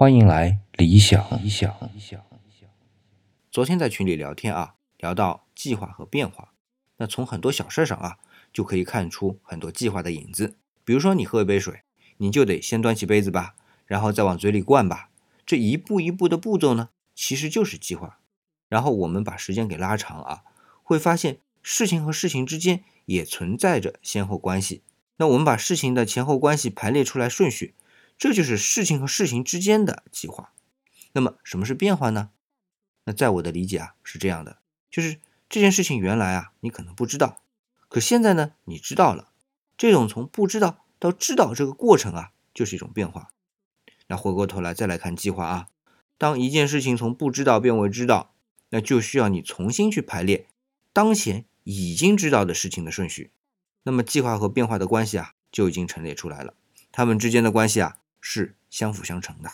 欢迎来理想。理想理想理想。昨天在群里聊天啊，聊到计划和变化，那从很多小事上啊，就可以看出很多计划的影子。比如说你喝一杯水，你就得先端起杯子吧，然后再往嘴里灌吧，这一步一步的步骤呢，其实就是计划。然后我们把时间给拉长啊，会发现事情和事情之间也存在着先后关系。那我们把事情的前后关系排列出来顺序，这就是事情和事情之间的计划。那么什么是变化呢？那在我的理解啊是这样的，就是这件事情原来啊你可能不知道，可现在呢你知道了。这种从不知道到知道这个过程啊，就是一种变化。那回过头来再来看计划啊，当一件事情从不知道变为知道，那就需要你重新去排列当前已经知道的事情的顺序。那么计划和变化的关系啊，就已经陈列出来了。它们之间的关系啊，是相辅相成的。